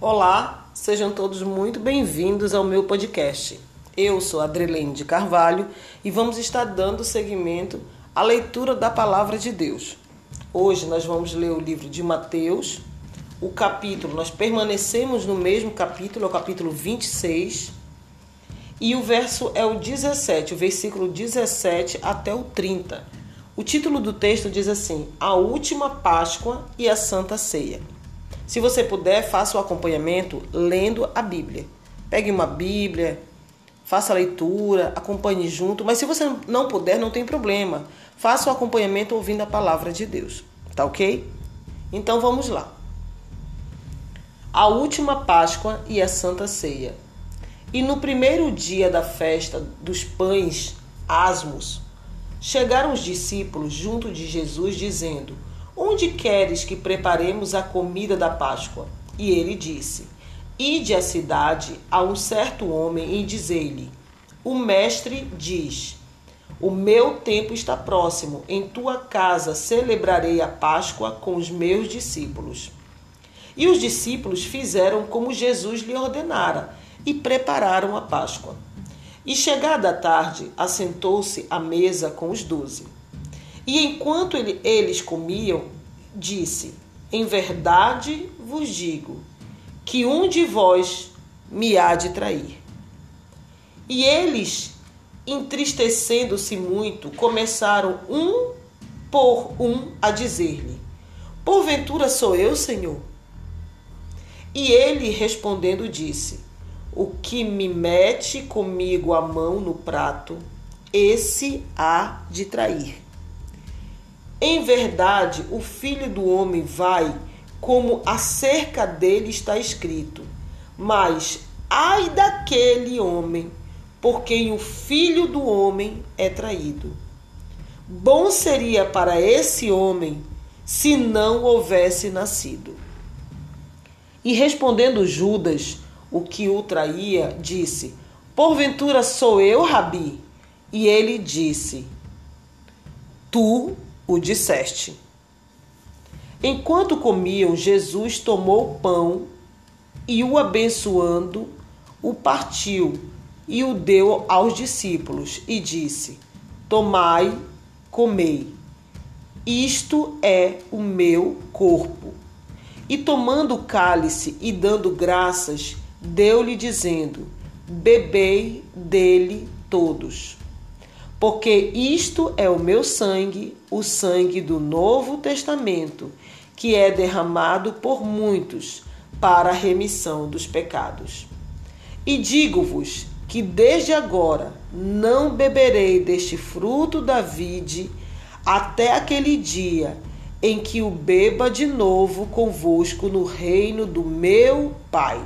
Olá, sejam todos muito bem-vindos ao meu podcast. Eu sou Adrelene de Carvalho e vamos estar dando seguimento à leitura da Palavra de Deus. Hoje nós vamos ler o livro de Mateus, o capítulo, nós permanecemos no mesmo capítulo, é o capítulo 26, e o verso é o 17, o versículo 17 até o 30. O título do texto diz assim: A última Páscoa e a Santa Ceia. Se você puder, faça o acompanhamento lendo a Bíblia. Pegue uma Bíblia, faça a leitura, acompanhe junto, mas se você não puder, não tem problema. Faça o acompanhamento ouvindo a palavra de Deus. Tá ok? Então vamos lá. A última Páscoa e a Santa Ceia. E no primeiro dia da festa dos pães asmos, chegaram os discípulos junto de Jesus, dizendo: Onde queres que preparemos a comida da Páscoa? E ele disse: Ide à cidade a um certo homem e dizei-lhe: O mestre diz: O meu tempo está próximo. Em tua casa celebrarei a Páscoa com os meus discípulos. E os discípulos fizeram como Jesus lhe ordenara e prepararam a Páscoa. E chegada a tarde, assentou-se à mesa com os doze. E enquanto ele, eles comiam, disse: Em verdade vos digo que um de vós me há de trair. E eles, entristecendo-se muito, começaram um por um a dizer-lhe: Porventura sou eu, Senhor? E ele respondendo disse: O que me mete comigo a mão no prato, esse há de trair. Em verdade, o filho do homem vai como acerca dele está escrito. Mas ai daquele homem por quem o filho do homem é traído. Bom seria para esse homem se não houvesse nascido. E respondendo Judas, o que o traía, disse: Porventura sou eu, Rabi? E ele disse: Tu o disseste. Enquanto comiam, Jesus tomou o pão e o abençoando, o partiu e o deu aos discípulos e disse: Tomai, comei. Isto é o meu corpo. E tomando o cálice e dando graças, deu-lhe dizendo: Bebei dele todos porque isto é o meu sangue, o sangue do Novo Testamento, que é derramado por muitos para a remissão dos pecados. E digo-vos que desde agora não beberei deste fruto da vide até aquele dia em que o beba de novo convosco no reino do meu Pai.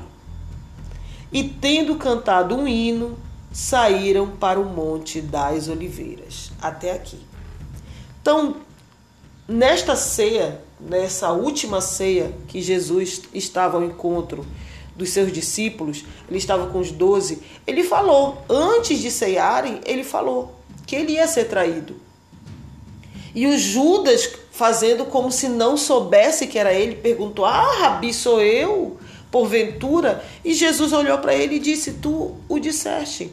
E tendo cantado um hino, saíram para o Monte das Oliveiras. Até aqui. Então, nesta ceia, nessa última ceia que Jesus estava ao encontro dos seus discípulos, ele estava com os doze, ele falou, antes de cearem, ele falou que ele ia ser traído. E o Judas, fazendo como se não soubesse que era ele, perguntou: Ah, Rabi, sou eu, porventura? E Jesus olhou para ele e disse: Tu o disseste.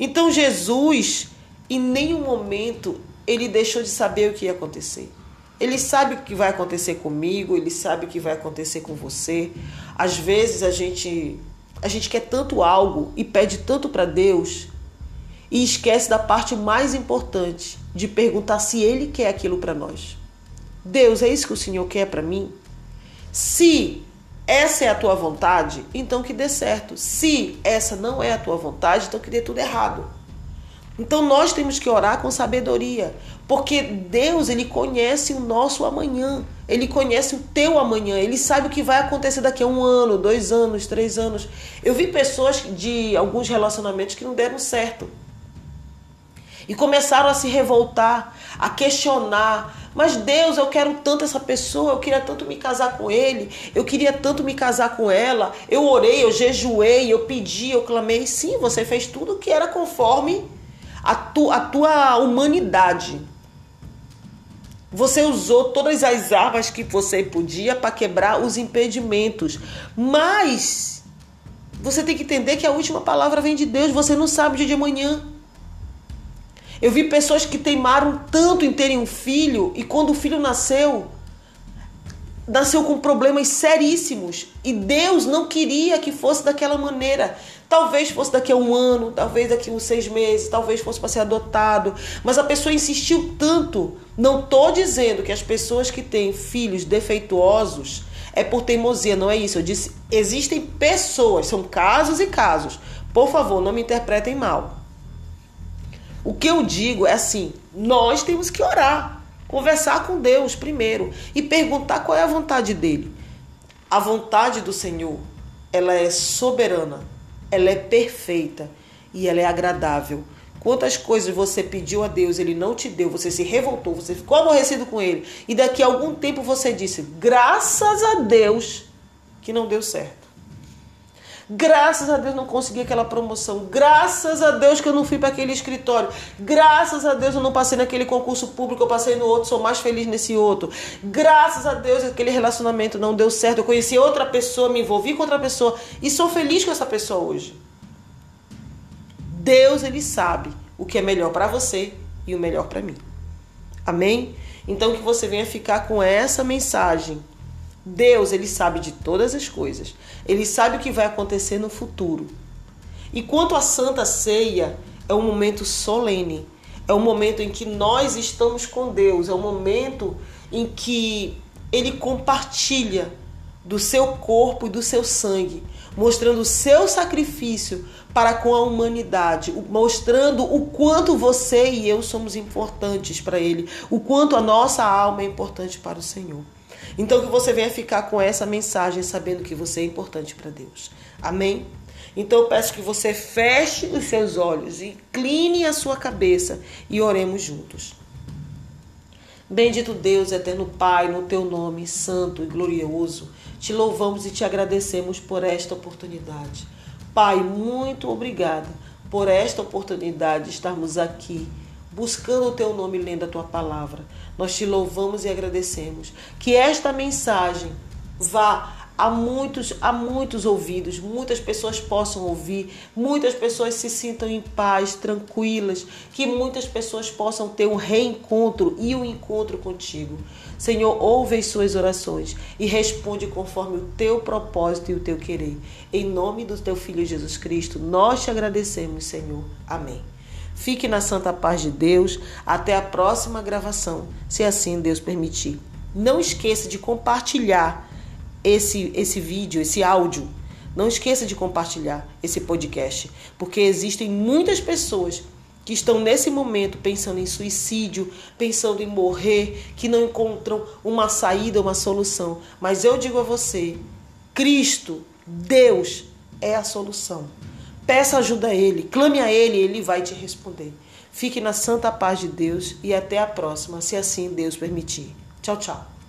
Então Jesus, em nenhum momento, ele deixou de saber o que ia acontecer. Ele sabe o que vai acontecer comigo, ele sabe o que vai acontecer com você. Às vezes a gente a gente quer tanto algo e pede tanto para Deus e esquece da parte mais importante, de perguntar se ele quer aquilo para nós. Deus, é isso que o Senhor quer para mim? Se essa é a tua vontade, então que dê certo. Se essa não é a tua vontade, então que dê tudo errado. Então nós temos que orar com sabedoria, porque Deus ele conhece o nosso amanhã, ele conhece o teu amanhã, ele sabe o que vai acontecer daqui a um ano, dois anos, três anos. Eu vi pessoas de alguns relacionamentos que não deram certo e começaram a se revoltar, a questionar, mas Deus, eu quero tanto essa pessoa, eu queria tanto me casar com ele, eu queria tanto me casar com ela. Eu orei, eu jejuei, eu pedi, eu clamei. Sim, você fez tudo que era conforme a, tu, a tua humanidade. Você usou todas as armas que você podia para quebrar os impedimentos. Mas você tem que entender que a última palavra vem de Deus. Você não sabe o dia de amanhã. Eu vi pessoas que teimaram tanto em terem um filho e quando o filho nasceu, nasceu com problemas seríssimos e Deus não queria que fosse daquela maneira. Talvez fosse daqui a um ano, talvez daqui a uns seis meses, talvez fosse para ser adotado. Mas a pessoa insistiu tanto. Não estou dizendo que as pessoas que têm filhos defeituosos é por teimosia, não é isso. Eu disse, existem pessoas, são casos e casos. Por favor, não me interpretem mal. O que eu digo é assim: nós temos que orar, conversar com Deus primeiro e perguntar qual é a vontade dele. A vontade do Senhor, ela é soberana ela é perfeita e ela é agradável. Quantas coisas você pediu a Deus, ele não te deu, você se revoltou, você ficou aborrecido com ele, e daqui a algum tempo você disse: graças a Deus que não deu certo. Graças a Deus não consegui aquela promoção. Graças a Deus que eu não fui para aquele escritório. Graças a Deus eu não passei naquele concurso público, eu passei no outro, sou mais feliz nesse outro. Graças a Deus aquele relacionamento não deu certo. Eu conheci outra pessoa, me envolvi com outra pessoa e sou feliz com essa pessoa hoje. Deus, ele sabe o que é melhor para você e o melhor para mim. Amém? Então que você venha ficar com essa mensagem Deus, ele sabe de todas as coisas. Ele sabe o que vai acontecer no futuro. E quanto à Santa Ceia, é um momento solene. É um momento em que nós estamos com Deus, é um momento em que ele compartilha do seu corpo e do seu sangue, mostrando o seu sacrifício para com a humanidade, mostrando o quanto você e eu somos importantes para ele, o quanto a nossa alma é importante para o Senhor. Então que você venha ficar com essa mensagem sabendo que você é importante para Deus. Amém? Então eu peço que você feche os seus olhos, incline a sua cabeça e oremos juntos. Bendito Deus, eterno Pai, no teu nome santo e glorioso, te louvamos e te agradecemos por esta oportunidade. Pai, muito obrigada por esta oportunidade de estarmos aqui buscando o teu nome, lendo a tua palavra. Nós te louvamos e agradecemos. Que esta mensagem vá a muitos, a muitos ouvidos, muitas pessoas possam ouvir, muitas pessoas se sintam em paz, tranquilas, que muitas pessoas possam ter um reencontro e um encontro contigo. Senhor, ouve as suas orações e responde conforme o teu propósito e o teu querer. Em nome do teu filho Jesus Cristo, nós te agradecemos, Senhor. Amém. Fique na santa paz de Deus. Até a próxima gravação, se assim Deus permitir. Não esqueça de compartilhar esse, esse vídeo, esse áudio. Não esqueça de compartilhar esse podcast, porque existem muitas pessoas que estão nesse momento pensando em suicídio, pensando em morrer, que não encontram uma saída, uma solução. Mas eu digo a você: Cristo, Deus, é a solução. Peça ajuda a Ele, clame a Ele, Ele vai te responder. Fique na santa paz de Deus e até a próxima, se assim Deus permitir. Tchau, tchau.